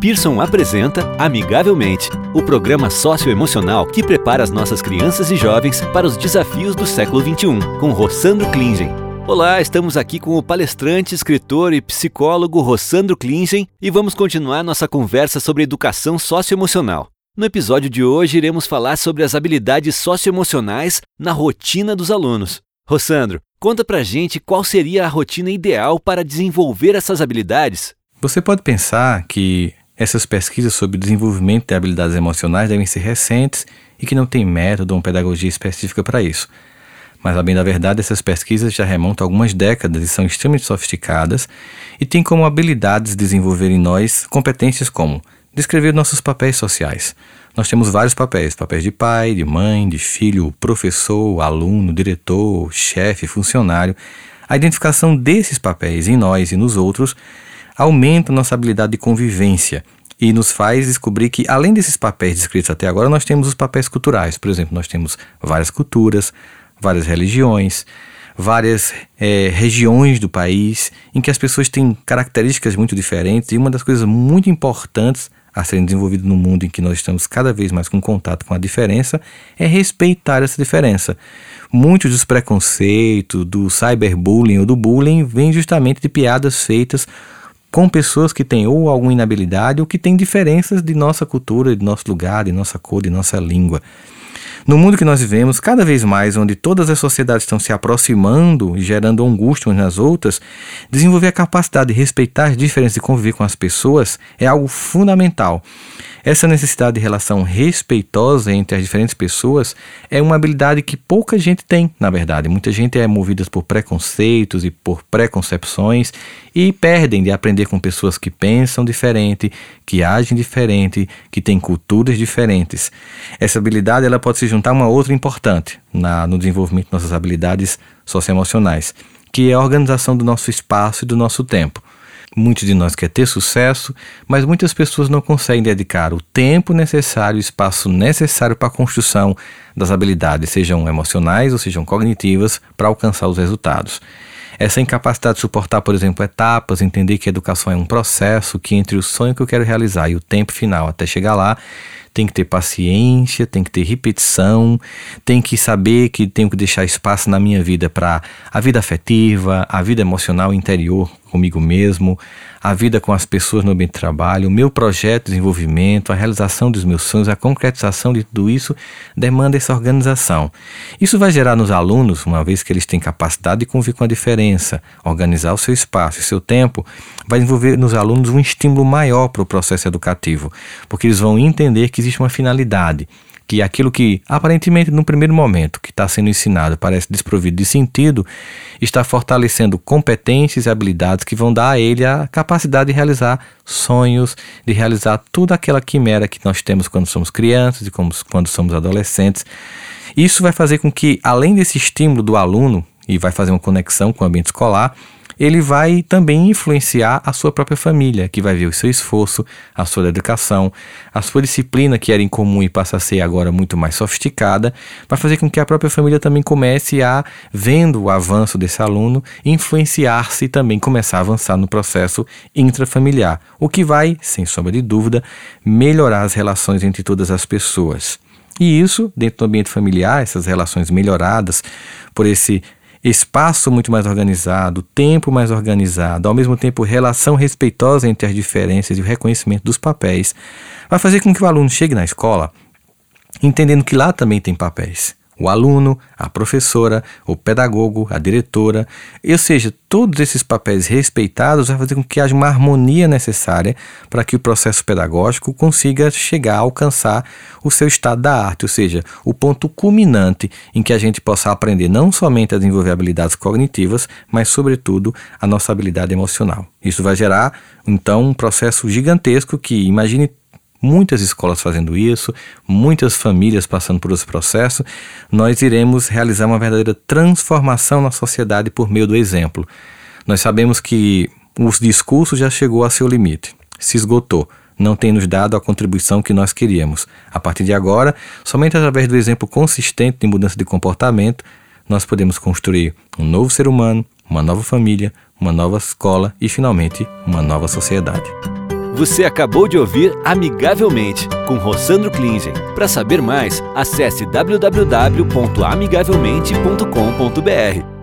Pearson apresenta Amigavelmente, o programa socioemocional que prepara as nossas crianças e jovens para os desafios do século XXI, com Rossandro Klingen. Olá, estamos aqui com o palestrante, escritor e psicólogo Rossandro Klingen e vamos continuar nossa conversa sobre educação socioemocional. No episódio de hoje, iremos falar sobre as habilidades socioemocionais na rotina dos alunos. Rossandro, conta pra gente qual seria a rotina ideal para desenvolver essas habilidades. Você pode pensar que essas pesquisas sobre desenvolvimento de habilidades emocionais devem ser recentes e que não tem método ou pedagogia específica para isso. Mas, a bem da verdade, essas pesquisas já remontam algumas décadas e são extremamente sofisticadas e têm como habilidades desenvolver em nós competências como descrever nossos papéis sociais. Nós temos vários papéis: papéis de pai, de mãe, de filho, professor, aluno, diretor, chefe, funcionário. A identificação desses papéis em nós e nos outros aumenta nossa habilidade de convivência e nos faz descobrir que, além desses papéis descritos até agora, nós temos os papéis culturais. Por exemplo, nós temos várias culturas, várias religiões, várias é, regiões do país em que as pessoas têm características muito diferentes. E uma das coisas muito importantes a serem desenvolvidas no mundo em que nós estamos cada vez mais com contato com a diferença é respeitar essa diferença. Muitos dos preconceitos, do cyberbullying ou do bullying vêm justamente de piadas feitas com pessoas que têm ou alguma inabilidade ou que têm diferenças de nossa cultura, de nosso lugar, de nossa cor, de nossa língua. No mundo que nós vivemos, cada vez mais, onde todas as sociedades estão se aproximando e gerando angústia umas nas outras, desenvolver a capacidade de respeitar as diferenças e conviver com as pessoas é algo fundamental. Essa necessidade de relação respeitosa entre as diferentes pessoas é uma habilidade que pouca gente tem, na verdade. Muita gente é movida por preconceitos e por preconcepções e perdem de aprender com pessoas que pensam diferente, que agem diferente, que têm culturas diferentes. Essa habilidade ela pode se juntar a uma outra importante na, no desenvolvimento de nossas habilidades socioemocionais, que é a organização do nosso espaço e do nosso tempo. Muitos de nós quer ter sucesso, mas muitas pessoas não conseguem dedicar o tempo necessário, o espaço necessário para a construção das habilidades, sejam emocionais ou sejam cognitivas, para alcançar os resultados. Essa incapacidade de suportar, por exemplo, etapas, entender que a educação é um processo, que entre o sonho que eu quero realizar e o tempo final até chegar lá, tem que ter paciência, tem que ter repetição, tem que saber que tenho que deixar espaço na minha vida para a vida afetiva, a vida emocional interior comigo mesmo, a vida com as pessoas no ambiente de trabalho, o meu projeto de desenvolvimento, a realização dos meus sonhos, a concretização de tudo isso demanda essa organização. Isso vai gerar nos alunos, uma vez que eles têm capacidade de conviver com a diferença, organizar o seu espaço e seu tempo, vai desenvolver nos alunos um estímulo maior para o processo educativo, porque eles vão entender que existe uma finalidade que aquilo que aparentemente no primeiro momento que está sendo ensinado parece desprovido de sentido, está fortalecendo competências e habilidades que vão dar a ele a capacidade de realizar sonhos, de realizar toda aquela quimera que nós temos quando somos crianças e quando somos adolescentes. Isso vai fazer com que, além desse estímulo do aluno, e vai fazer uma conexão com o ambiente escolar, ele vai também influenciar a sua própria família, que vai ver o seu esforço, a sua dedicação, a sua disciplina, que era incomum e passa a ser agora muito mais sofisticada, vai fazer com que a própria família também comece a, vendo o avanço desse aluno, influenciar-se e também começar a avançar no processo intrafamiliar, o que vai, sem sombra de dúvida, melhorar as relações entre todas as pessoas. E isso, dentro do ambiente familiar, essas relações melhoradas por esse espaço muito mais organizado, tempo mais organizado, ao mesmo tempo relação respeitosa entre as diferenças e o reconhecimento dos papéis, vai fazer com que o aluno chegue na escola entendendo que lá também tem papéis o aluno, a professora, o pedagogo, a diretora, ou seja, todos esses papéis respeitados vai fazer com que haja uma harmonia necessária para que o processo pedagógico consiga chegar a alcançar o seu estado da arte, ou seja, o ponto culminante em que a gente possa aprender não somente a desenvolver habilidades cognitivas, mas sobretudo a nossa habilidade emocional. Isso vai gerar então um processo gigantesco que imagine muitas escolas fazendo isso, muitas famílias passando por esse processo, nós iremos realizar uma verdadeira transformação na sociedade por meio do exemplo. Nós sabemos que o discurso já chegou a seu limite, se esgotou, não tem nos dado a contribuição que nós queríamos. A partir de agora, somente através do exemplo consistente de mudança de comportamento, nós podemos construir um novo ser humano, uma nova família, uma nova escola e, finalmente, uma nova sociedade. Você acabou de ouvir Amigavelmente, com Rossandro Klingen. Para saber mais, acesse www.amigavelmente.com.br.